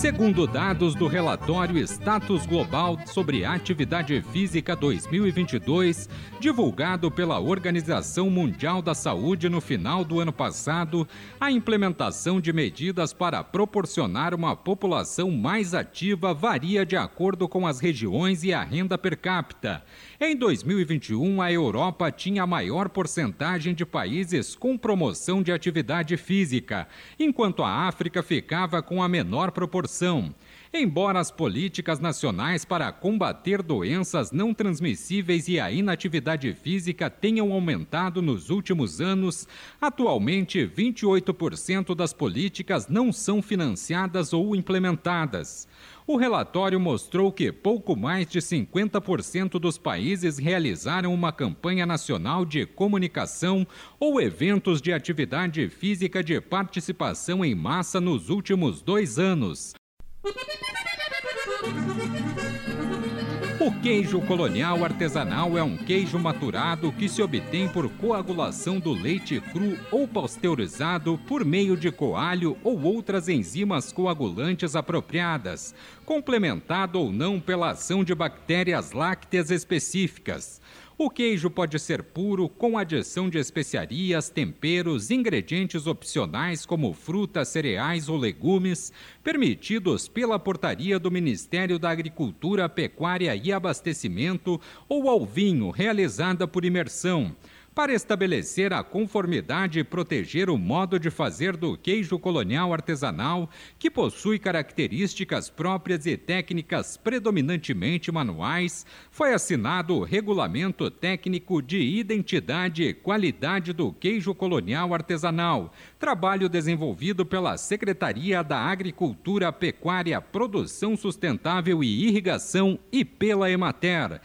Segundo dados do relatório Status Global sobre Atividade Física 2022, divulgado pela Organização Mundial da Saúde no final do ano passado, a implementação de medidas para proporcionar uma população mais ativa varia de acordo com as regiões e a renda per capita. Em 2021, a Europa tinha a maior porcentagem de países com promoção de atividade física, enquanto a África ficava com a menor proporção Embora as políticas nacionais para combater doenças não transmissíveis e a inatividade física tenham aumentado nos últimos anos, atualmente 28% das políticas não são financiadas ou implementadas. O relatório mostrou que pouco mais de 50% dos países realizaram uma campanha nacional de comunicação ou eventos de atividade física de participação em massa nos últimos dois anos. O queijo colonial artesanal é um queijo maturado que se obtém por coagulação do leite cru ou pasteurizado por meio de coalho ou outras enzimas coagulantes apropriadas, complementado ou não pela ação de bactérias lácteas específicas. O queijo pode ser puro, com adição de especiarias, temperos, ingredientes opcionais como frutas, cereais ou legumes, permitidos pela portaria do Ministério da Agricultura, Pecuária e Abastecimento ou ao vinho, realizada por imersão para estabelecer a conformidade e proteger o modo de fazer do queijo colonial artesanal, que possui características próprias e técnicas predominantemente manuais, foi assinado o Regulamento Técnico de Identidade e Qualidade do Queijo Colonial Artesanal, trabalho desenvolvido pela Secretaria da Agricultura, Pecuária, Produção Sustentável e Irrigação e pela Emater.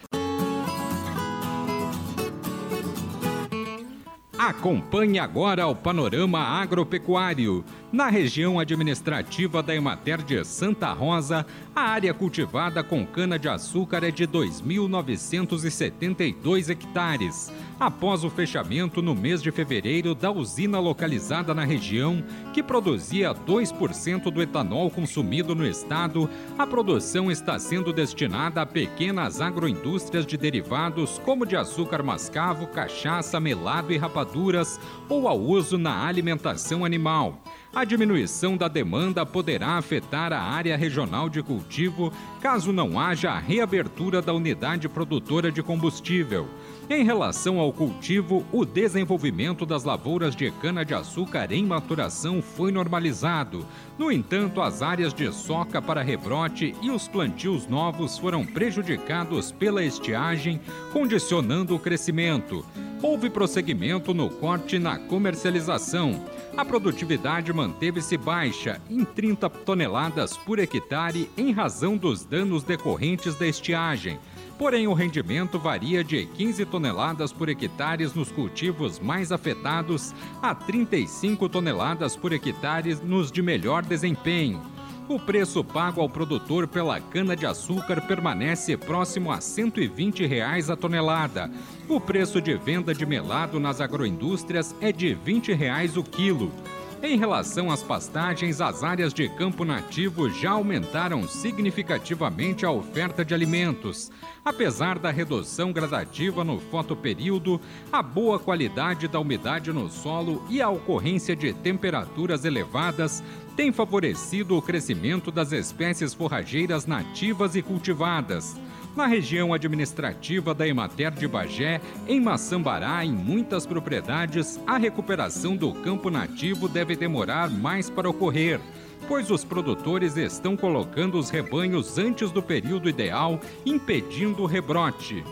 Acompanhe agora o panorama agropecuário. Na região administrativa da Emater de Santa Rosa, a área cultivada com cana-de-açúcar é de 2.972 hectares. Após o fechamento no mês de fevereiro da usina localizada na região, que produzia 2% do etanol consumido no estado, a produção está sendo destinada a pequenas agroindústrias de derivados como de açúcar mascavo, cachaça, melado e rapaduras ou ao uso na alimentação animal. A diminuição da demanda poderá afetar a área regional de cultivo caso não haja a reabertura da unidade produtora de combustível. Em relação ao cultivo, o desenvolvimento das lavouras de cana-de-açúcar em maturação foi normalizado. No entanto, as áreas de soca para rebrote e os plantios novos foram prejudicados pela estiagem, condicionando o crescimento. Houve prosseguimento no corte na comercialização. A produtividade manteve-se baixa, em 30 toneladas por hectare, em razão dos danos decorrentes da estiagem. Porém, o rendimento varia de 15 toneladas por hectare nos cultivos mais afetados a 35 toneladas por hectare nos de melhor desempenho. O preço pago ao produtor pela cana-de-açúcar permanece próximo a 120 reais a tonelada. O preço de venda de melado nas agroindústrias é de 20 reais o quilo. Em relação às pastagens, as áreas de campo nativo já aumentaram significativamente a oferta de alimentos. Apesar da redução gradativa no fotoperíodo, a boa qualidade da umidade no solo e a ocorrência de temperaturas elevadas tem favorecido o crescimento das espécies forrageiras nativas e cultivadas na região administrativa da Emater de Bagé, em Maçambará, em muitas propriedades, a recuperação do campo nativo deve demorar mais para ocorrer, pois os produtores estão colocando os rebanhos antes do período ideal, impedindo o rebrote.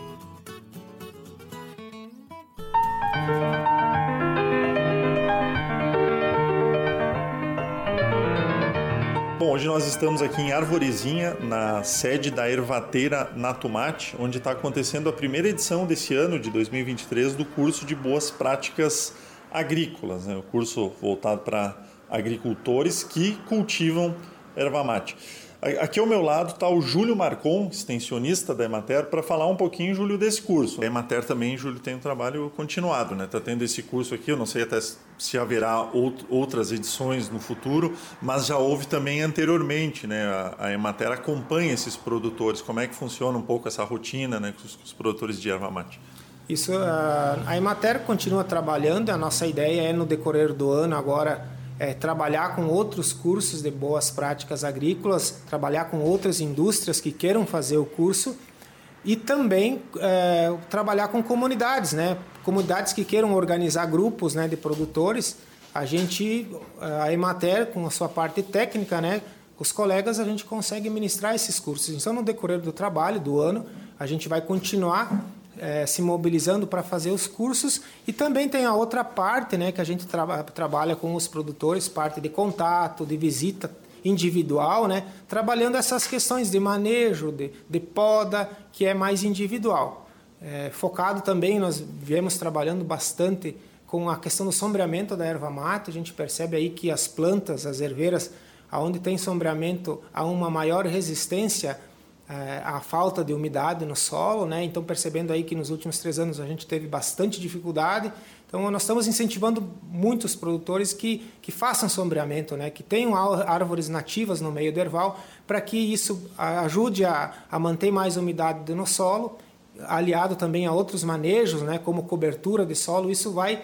Bom, hoje nós estamos aqui em Arvorezinha, na sede da Ervateira Natumate, onde está acontecendo a primeira edição desse ano, de 2023, do curso de Boas Práticas agrícolas, né? o curso voltado para agricultores que cultivam erva mate. Aqui ao meu lado está o Júlio Marcon, extensionista da Emater, para falar um pouquinho, Júlio, desse curso. A Emater também, Júlio, tem um trabalho continuado, né? Está tendo esse curso aqui, eu não sei até se haverá outras edições no futuro, mas já houve também anteriormente, né? A Emater acompanha esses produtores. Como é que funciona um pouco essa rotina né, com os produtores de erva mate? Isso, a Emater continua trabalhando, a nossa ideia é no decorrer do ano agora é, trabalhar com outros cursos de boas práticas agrícolas, trabalhar com outras indústrias que queiram fazer o curso e também é, trabalhar com comunidades, né? Comunidades que queiram organizar grupos né, de produtores. A gente, a Emater, com a sua parte técnica, né, os colegas, a gente consegue ministrar esses cursos. Então, no decorrer do trabalho, do ano, a gente vai continuar é, se mobilizando para fazer os cursos e também tem a outra parte né, que a gente tra trabalha com os produtores, parte de contato, de visita individual, né, trabalhando essas questões de manejo, de, de poda, que é mais individual. É, focado também, nós viemos trabalhando bastante com a questão do sombreamento da erva mate, a gente percebe aí que as plantas, as herveiras, aonde tem sombreamento, há uma maior resistência a falta de umidade no solo, né? Então percebendo aí que nos últimos três anos a gente teve bastante dificuldade. Então nós estamos incentivando muitos produtores que, que façam sombreamento, né? Que tenham árvores nativas no meio do erval para que isso ajude a, a manter mais umidade no solo, aliado também a outros manejos, né? Como cobertura de solo, isso vai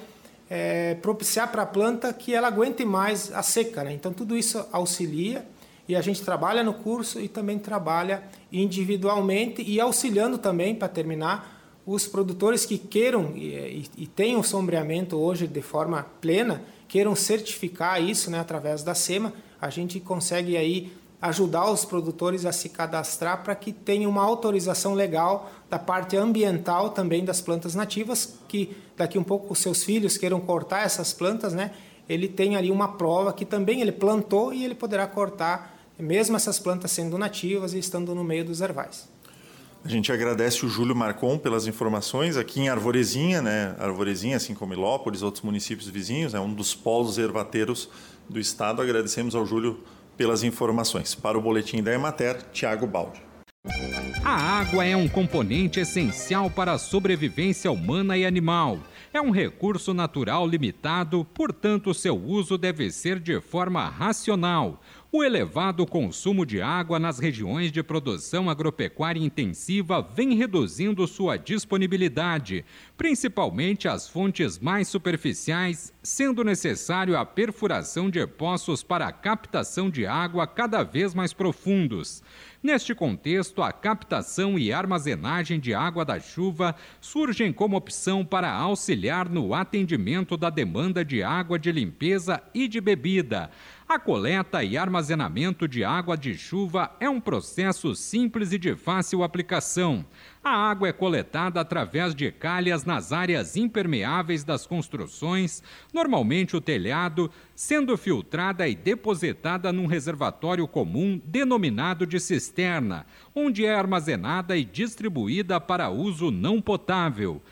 é, propiciar para a planta que ela aguente mais a seca, né? Então tudo isso auxilia e a gente trabalha no curso e também trabalha individualmente e auxiliando também, para terminar, os produtores que queiram e, e, e tenham sombreamento hoje de forma plena, queiram certificar isso né, através da SEMA, a gente consegue aí ajudar os produtores a se cadastrar para que tenha uma autorização legal da parte ambiental também das plantas nativas, que daqui um pouco os seus filhos queiram cortar essas plantas, né? Ele tem ali uma prova que também ele plantou e ele poderá cortar mesmo essas plantas sendo nativas e estando no meio dos ervais. A gente agradece o Júlio Marcon pelas informações aqui em Arvorezinha, né? Arvorezinha, assim como Ilópolis, outros municípios vizinhos, é um dos polos ervateiros do estado. Agradecemos ao Júlio pelas informações. Para o boletim da Emater, Tiago Baldi. A água é um componente essencial para a sobrevivência humana e animal. É um recurso natural limitado, portanto, seu uso deve ser de forma racional. O elevado consumo de água nas regiões de produção agropecuária intensiva vem reduzindo sua disponibilidade, principalmente as fontes mais superficiais, sendo necessário a perfuração de poços para a captação de água cada vez mais profundos. Neste contexto, a captação e armazenagem de água da chuva surgem como opção para auxiliar no atendimento da demanda de água de limpeza e de bebida. A coleta e armazenamento de água de chuva é um processo simples e de fácil aplicação. A água é coletada através de calhas nas áreas impermeáveis das construções, normalmente o telhado, sendo filtrada e depositada num reservatório comum denominado de cisterna, onde é armazenada e distribuída para uso não potável.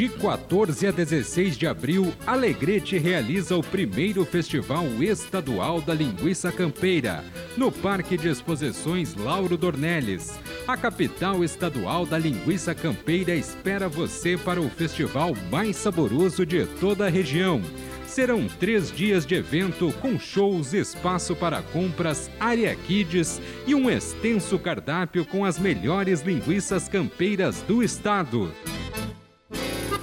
De 14 a 16 de abril, Alegrete realiza o primeiro Festival Estadual da Linguiça Campeira, no Parque de Exposições Lauro Dornelles. A capital estadual da linguiça campeira espera você para o festival mais saboroso de toda a região. Serão três dias de evento com shows, espaço para compras, área kids e um extenso cardápio com as melhores linguiças campeiras do estado.